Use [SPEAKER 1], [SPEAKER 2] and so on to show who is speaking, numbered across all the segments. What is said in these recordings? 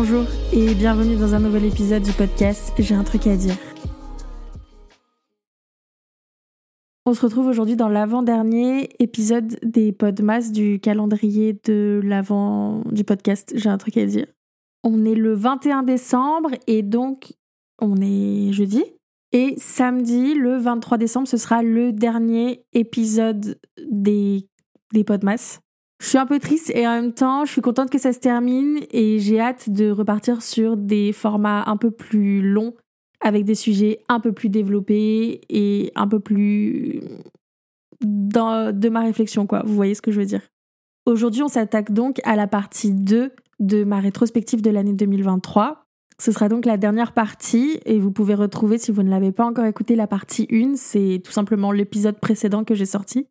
[SPEAKER 1] Bonjour et bienvenue dans un nouvel épisode du podcast J'ai un truc à dire. On se retrouve aujourd'hui dans l'avant-dernier épisode des Podmas du calendrier de l'avant du podcast J'ai un truc à dire. On est le 21 décembre et donc on est jeudi. Et samedi, le 23 décembre, ce sera le dernier épisode des, des Podmas. Je suis un peu triste et en même temps, je suis contente que ça se termine et j'ai hâte de repartir sur des formats un peu plus longs avec des sujets un peu plus développés et un peu plus dans, de ma réflexion, quoi. Vous voyez ce que je veux dire? Aujourd'hui, on s'attaque donc à la partie 2 de ma rétrospective de l'année 2023. Ce sera donc la dernière partie et vous pouvez retrouver, si vous ne l'avez pas encore écouté, la partie 1. C'est tout simplement l'épisode précédent que j'ai sorti.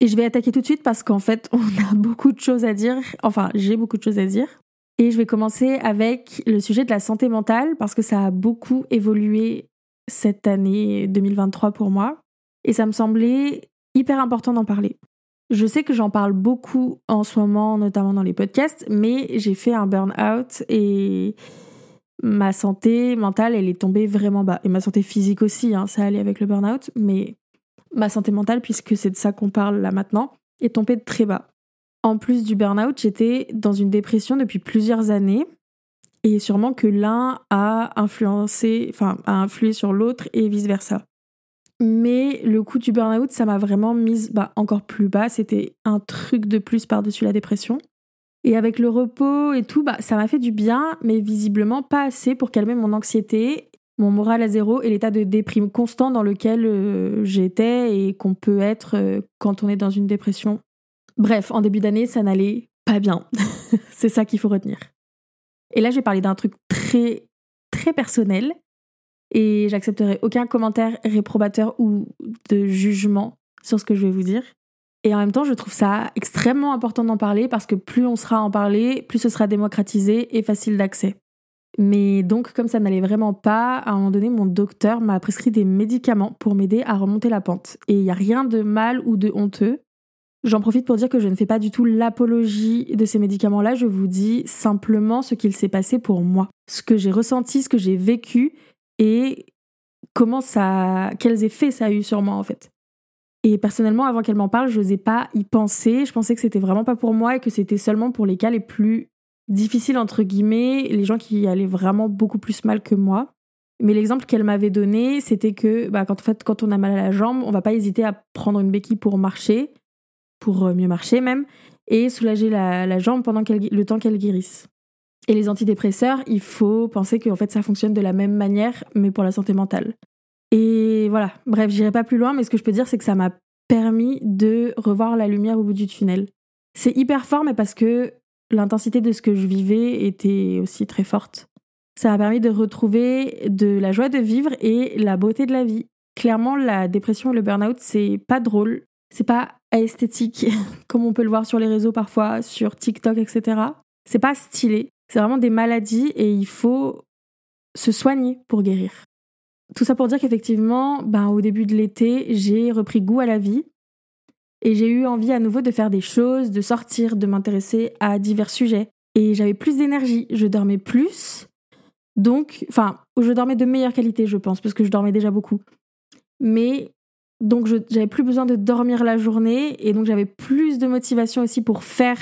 [SPEAKER 1] Et je vais attaquer tout de suite parce qu'en fait, on a beaucoup de choses à dire. Enfin, j'ai beaucoup de choses à dire. Et je vais commencer avec le sujet de la santé mentale parce que ça a beaucoup évolué cette année 2023 pour moi. Et ça me semblait hyper important d'en parler. Je sais que j'en parle beaucoup en ce moment, notamment dans les podcasts, mais j'ai fait un burn-out et ma santé mentale, elle est tombée vraiment bas. Et ma santé physique aussi, hein, ça allait avec le burn-out, mais ma santé mentale, puisque c'est de ça qu'on parle là maintenant, est tombée de très bas. En plus du burn-out, j'étais dans une dépression depuis plusieurs années et sûrement que l'un a influencé, enfin, a influé sur l'autre et vice-versa. Mais le coup du burn-out, ça m'a vraiment mise bah, encore plus bas. C'était un truc de plus par-dessus la dépression. Et avec le repos et tout, bah, ça m'a fait du bien, mais visiblement pas assez pour calmer mon anxiété mon moral à zéro et l'état de déprime constant dans lequel euh, j'étais et qu'on peut être euh, quand on est dans une dépression. Bref, en début d'année, ça n'allait pas bien. C'est ça qu'il faut retenir. Et là, je vais parler d'un truc très, très personnel et j'accepterai aucun commentaire réprobateur ou de jugement sur ce que je vais vous dire. Et en même temps, je trouve ça extrêmement important d'en parler parce que plus on sera en parler, plus ce sera démocratisé et facile d'accès. Mais donc, comme ça n'allait vraiment pas, à un moment donné, mon docteur m'a prescrit des médicaments pour m'aider à remonter la pente. Et il n'y a rien de mal ou de honteux. J'en profite pour dire que je ne fais pas du tout l'apologie de ces médicaments-là, je vous dis simplement ce qu'il s'est passé pour moi, ce que j'ai ressenti, ce que j'ai vécu et comment ça, quels effets ça a eu sur moi en fait. Et personnellement, avant qu'elle m'en parle, je n'osais pas y penser. Je pensais que c'était vraiment pas pour moi et que c'était seulement pour les cas les plus difficile entre guillemets, les gens qui allaient vraiment beaucoup plus mal que moi. Mais l'exemple qu'elle m'avait donné, c'était que bah, quand, on a mal à la jambe, on va pas hésiter à prendre une béquille pour marcher, pour euh, mieux marcher même, et soulager la, jambe pendant le temps qu'elle guérisse. Et les antidépresseurs, il faut penser que fait, ça fonctionne de la même manière, mais pour la santé mentale. Et voilà, bref, j'irai pas plus loin, mais ce que je peux dire, c'est que ça m'a permis de revoir la lumière au bout du tunnel. C'est hyper fort, mais parce que l'intensité de ce que je vivais était aussi très forte. Ça m'a permis de retrouver de la joie de vivre et la beauté de la vie. Clairement, la dépression et le burn-out, c'est pas drôle, c'est pas esthétique, comme on peut le voir sur les réseaux parfois, sur TikTok, etc. C'est pas stylé. C'est vraiment des maladies et il faut se soigner pour guérir. Tout ça pour dire qu'effectivement, ben, au début de l'été, j'ai repris goût à la vie. Et j'ai eu envie à nouveau de faire des choses, de sortir, de m'intéresser à divers sujets. Et j'avais plus d'énergie, je dormais plus. Donc, enfin, je dormais de meilleure qualité, je pense, parce que je dormais déjà beaucoup. Mais donc, j'avais plus besoin de dormir la journée et donc j'avais plus de motivation aussi pour faire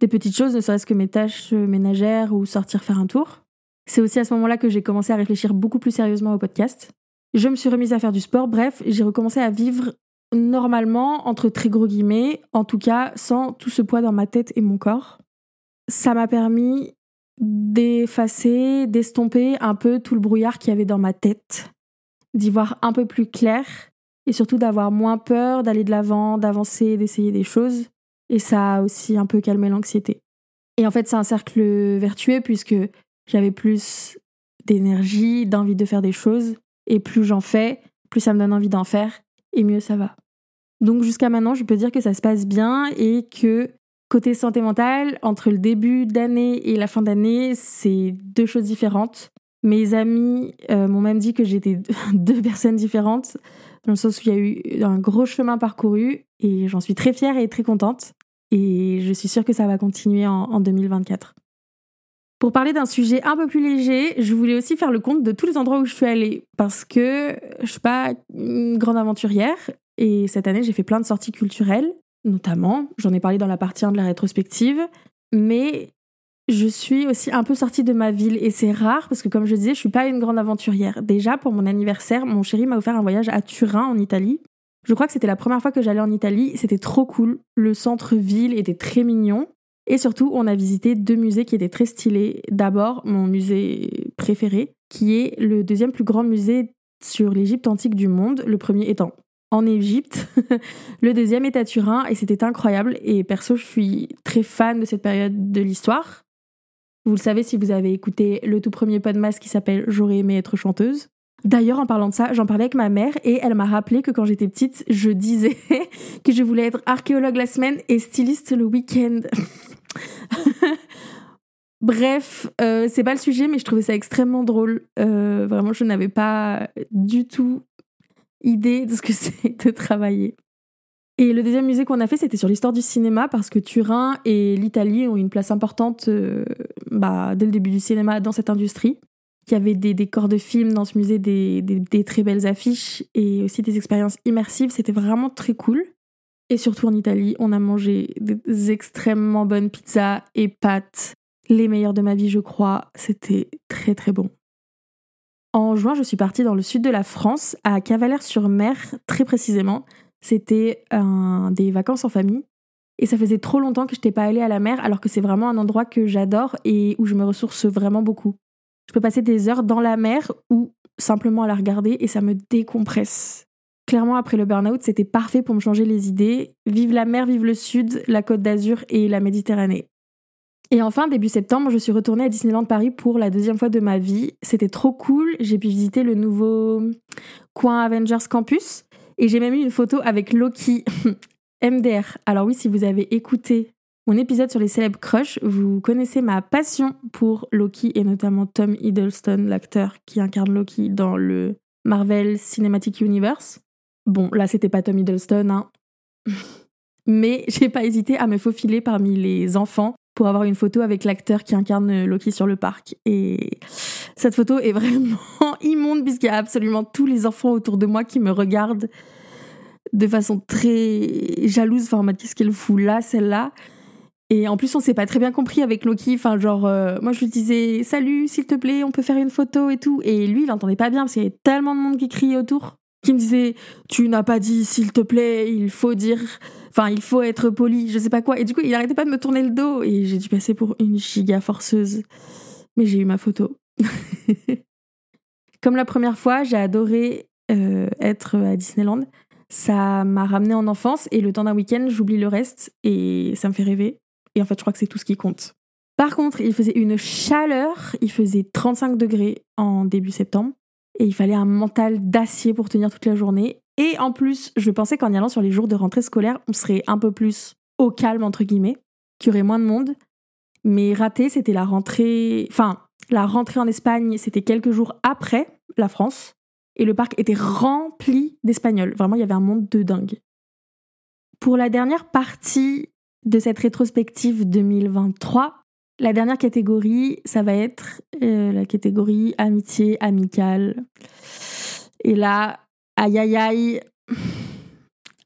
[SPEAKER 1] des petites choses, ne serait-ce que mes tâches ménagères ou sortir faire un tour. C'est aussi à ce moment-là que j'ai commencé à réfléchir beaucoup plus sérieusement au podcast. Je me suis remise à faire du sport, bref, j'ai recommencé à vivre normalement, entre très gros guillemets, en tout cas sans tout ce poids dans ma tête et mon corps. Ça m'a permis d'effacer, d'estomper un peu tout le brouillard qu'il y avait dans ma tête, d'y voir un peu plus clair et surtout d'avoir moins peur d'aller de l'avant, d'avancer, d'essayer des choses. Et ça a aussi un peu calmé l'anxiété. Et en fait, c'est un cercle vertueux puisque j'avais plus d'énergie, d'envie de faire des choses. Et plus j'en fais, plus ça me donne envie d'en faire, et mieux ça va. Donc jusqu'à maintenant, je peux dire que ça se passe bien et que côté santé mentale, entre le début d'année et la fin d'année, c'est deux choses différentes. Mes amis euh, m'ont même dit que j'étais deux personnes différentes, dans le sens où il y a eu un gros chemin parcouru et j'en suis très fière et très contente. Et je suis sûre que ça va continuer en, en 2024. Pour parler d'un sujet un peu plus léger, je voulais aussi faire le compte de tous les endroits où je suis allée parce que je suis pas une grande aventurière et cette année j'ai fait plein de sorties culturelles, notamment, j'en ai parlé dans la partie 1 de la rétrospective, mais je suis aussi un peu sortie de ma ville et c'est rare parce que comme je disais, je suis pas une grande aventurière. Déjà pour mon anniversaire, mon chéri m'a offert un voyage à Turin en Italie. Je crois que c'était la première fois que j'allais en Italie, c'était trop cool. Le centre-ville était très mignon. Et surtout, on a visité deux musées qui étaient très stylés. D'abord, mon musée préféré, qui est le deuxième plus grand musée sur l'Égypte antique du monde, le premier étant en Égypte, le deuxième est à Turin, et c'était incroyable. Et perso, je suis très fan de cette période de l'histoire. Vous le savez si vous avez écouté le tout premier podcast qui s'appelle J'aurais aimé être chanteuse. D'ailleurs, en parlant de ça, j'en parlais avec ma mère et elle m'a rappelé que quand j'étais petite, je disais que je voulais être archéologue la semaine et styliste le week-end. Bref, euh, c'est pas le sujet, mais je trouvais ça extrêmement drôle. Euh, vraiment, je n'avais pas du tout idée de ce que c'est de travailler. Et le deuxième musée qu'on a fait, c'était sur l'histoire du cinéma, parce que Turin et l'Italie ont une place importante euh, bah, dès le début du cinéma dans cette industrie. Il y avait des décors de films dans ce musée, des, des très belles affiches et aussi des expériences immersives. C'était vraiment très cool. Et surtout en Italie, on a mangé des extrêmement bonnes pizzas et pâtes, les meilleures de ma vie, je crois. C'était très très bon. En juin, je suis partie dans le sud de la France, à Cavalère-sur-Mer, très précisément. C'était des vacances en famille. Et ça faisait trop longtemps que je n'étais pas allée à la mer, alors que c'est vraiment un endroit que j'adore et où je me ressource vraiment beaucoup. Je peux passer des heures dans la mer ou simplement à la regarder et ça me décompresse. Clairement, après le burn-out, c'était parfait pour me changer les idées. Vive la mer, vive le sud, la côte d'Azur et la Méditerranée. Et enfin, début septembre, je suis retournée à Disneyland Paris pour la deuxième fois de ma vie. C'était trop cool. J'ai pu visiter le nouveau coin Avengers Campus. Et j'ai même eu une photo avec Loki, MDR. Alors oui, si vous avez écouté mon épisode sur les célèbres crushs, vous connaissez ma passion pour Loki et notamment Tom Hiddleston, l'acteur qui incarne Loki dans le Marvel Cinematic Universe. Bon, là, c'était pas Tom Hiddleston, hein. Mais j'ai pas hésité à me faufiler parmi les enfants pour avoir une photo avec l'acteur qui incarne Loki sur le parc. Et cette photo est vraiment immonde puisqu'il y a absolument tous les enfants autour de moi qui me regardent de façon très jalouse. Enfin, en mode, qu'est-ce qu'elle fout là, celle-là? Et en plus, on s'est pas très bien compris avec Loki. Enfin, genre, euh, moi, je lui disais, salut, s'il te plaît, on peut faire une photo et tout. Et lui, il entendait pas bien parce qu'il y avait tellement de monde qui criait autour qui me disait tu n'as pas dit s'il te plaît, il faut dire enfin il faut être poli, je sais pas quoi et du coup, il arrêtait pas de me tourner le dos et j'ai dû passer pour une giga forceuse. Mais j'ai eu ma photo. Comme la première fois, j'ai adoré euh, être à Disneyland. Ça m'a ramené en enfance et le temps d'un week-end, j'oublie le reste et ça me fait rêver. Et en fait, je crois que c'est tout ce qui compte. Par contre, il faisait une chaleur, il faisait 35 degrés en début septembre et il fallait un mental d'acier pour tenir toute la journée. Et en plus, je pensais qu'en y allant sur les jours de rentrée scolaire, on serait un peu plus au calme, entre guillemets, qu'il y aurait moins de monde. Mais raté, c'était la rentrée. Enfin, la rentrée en Espagne, c'était quelques jours après la France. Et le parc était rempli d'Espagnols. Vraiment, il y avait un monde de dingue. Pour la dernière partie de cette rétrospective 2023, la dernière catégorie, ça va être euh, la catégorie amitié amicale. Et là, aïe aïe aïe,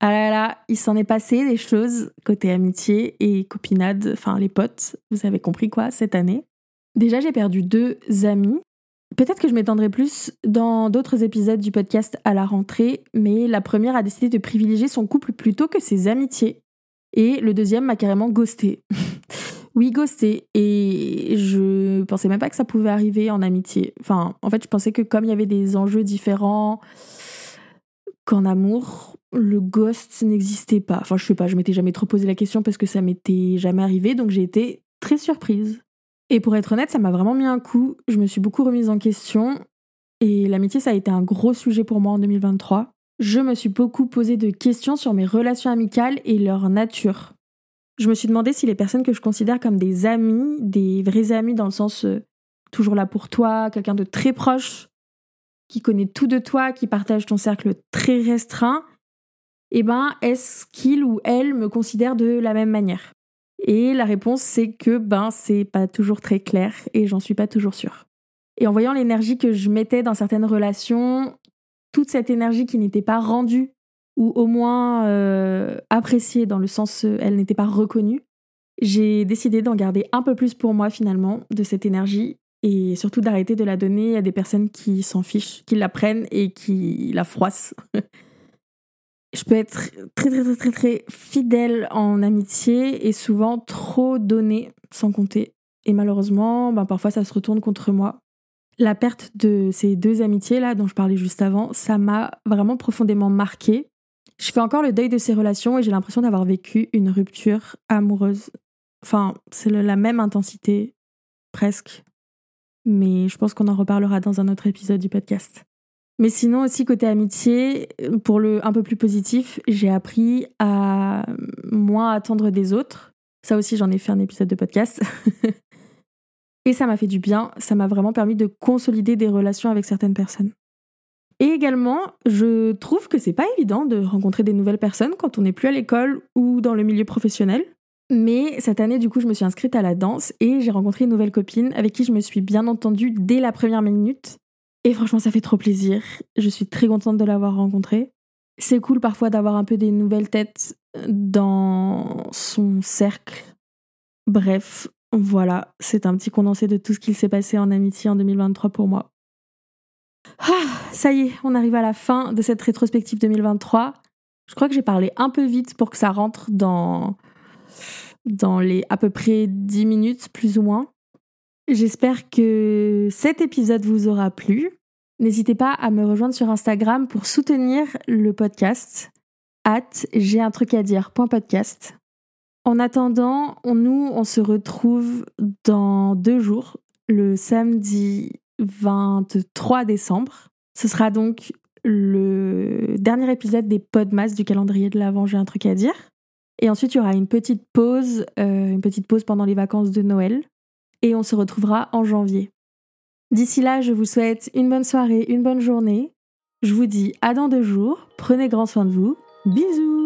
[SPEAKER 1] ah là là, il s'en est passé des choses côté amitié et copinade, enfin les potes, vous avez compris quoi, cette année? Déjà, j'ai perdu deux amis. Peut-être que je m'étendrai plus dans d'autres épisodes du podcast à la rentrée, mais la première a décidé de privilégier son couple plutôt que ses amitiés. Et le deuxième m'a carrément ghosté. Oui, ghosté. Et je pensais même pas que ça pouvait arriver en amitié. Enfin, en fait, je pensais que comme il y avait des enjeux différents qu'en amour, le ghost n'existait pas. Enfin, je sais pas, je m'étais jamais trop posé la question parce que ça m'était jamais arrivé, donc j'ai été très surprise. Et pour être honnête, ça m'a vraiment mis un coup. Je me suis beaucoup remise en question. Et l'amitié, ça a été un gros sujet pour moi en 2023. Je me suis beaucoup posé de questions sur mes relations amicales et leur nature je me suis demandé si les personnes que je considère comme des amis, des vrais amis dans le sens euh, toujours là pour toi, quelqu'un de très proche, qui connaît tout de toi, qui partage ton cercle très restreint, eh ben, est-ce qu'il ou elle me considère de la même manière? Et la réponse, c'est que ben, c'est pas toujours très clair et j'en suis pas toujours sûre. Et en voyant l'énergie que je mettais dans certaines relations, toute cette énergie qui n'était pas rendue ou au moins euh, appréciée dans le sens euh, elle n'était pas reconnue, j'ai décidé d'en garder un peu plus pour moi finalement de cette énergie et surtout d'arrêter de la donner à des personnes qui s'en fichent, qui la prennent et qui la froissent. je peux être très très très très très fidèle en amitié et souvent trop donnée sans compter. Et malheureusement, ben parfois ça se retourne contre moi. La perte de ces deux amitiés là dont je parlais juste avant, ça m'a vraiment profondément marquée. Je fais encore le deuil de ces relations et j'ai l'impression d'avoir vécu une rupture amoureuse. Enfin, c'est la même intensité, presque. Mais je pense qu'on en reparlera dans un autre épisode du podcast. Mais sinon aussi côté amitié, pour le un peu plus positif, j'ai appris à moins attendre des autres. Ça aussi, j'en ai fait un épisode de podcast. Et ça m'a fait du bien, ça m'a vraiment permis de consolider des relations avec certaines personnes. Et également, je trouve que c'est pas évident de rencontrer des nouvelles personnes quand on n'est plus à l'école ou dans le milieu professionnel. Mais cette année, du coup, je me suis inscrite à la danse et j'ai rencontré une nouvelle copine avec qui je me suis bien entendue dès la première minute. Et franchement, ça fait trop plaisir. Je suis très contente de l'avoir rencontrée. C'est cool parfois d'avoir un peu des nouvelles têtes dans son cercle. Bref, voilà, c'est un petit condensé de tout ce qu'il s'est passé en amitié en 2023 pour moi. Ah, ça y est, on arrive à la fin de cette rétrospective 2023. Je crois que j'ai parlé un peu vite pour que ça rentre dans, dans les à peu près 10 minutes, plus ou moins. J'espère que cet épisode vous aura plu. N'hésitez pas à me rejoindre sur Instagram pour soutenir le podcast. At j'ai un truc à dire. podcast. En attendant, nous, on se retrouve dans deux jours, le samedi 23 décembre. Ce sera donc le dernier épisode des Podmas du calendrier de l'Avent, j'ai un truc à dire. Et ensuite, il y aura une petite pause, euh, une petite pause pendant les vacances de Noël et on se retrouvera en janvier. D'ici là, je vous souhaite une bonne soirée, une bonne journée. Je vous dis à dans deux jours. Prenez grand soin de vous. Bisous